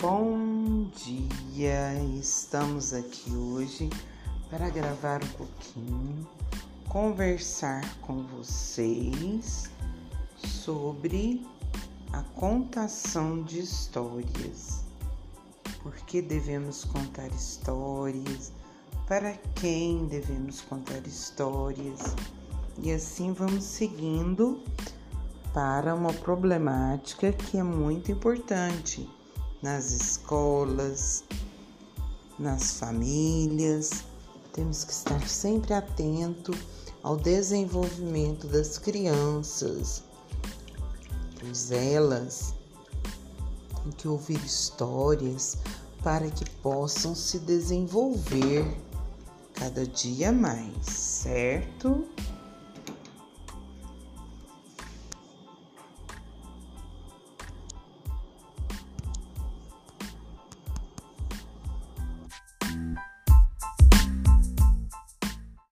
Bom dia! Estamos aqui hoje para gravar um pouquinho, conversar com vocês sobre a contação de histórias. Por que devemos contar histórias? Para quem devemos contar histórias? E assim vamos seguindo para uma problemática que é muito importante nas escolas, nas famílias. Temos que estar sempre atento ao desenvolvimento das crianças, pois elas têm que ouvir histórias para que possam se desenvolver cada dia mais, certo?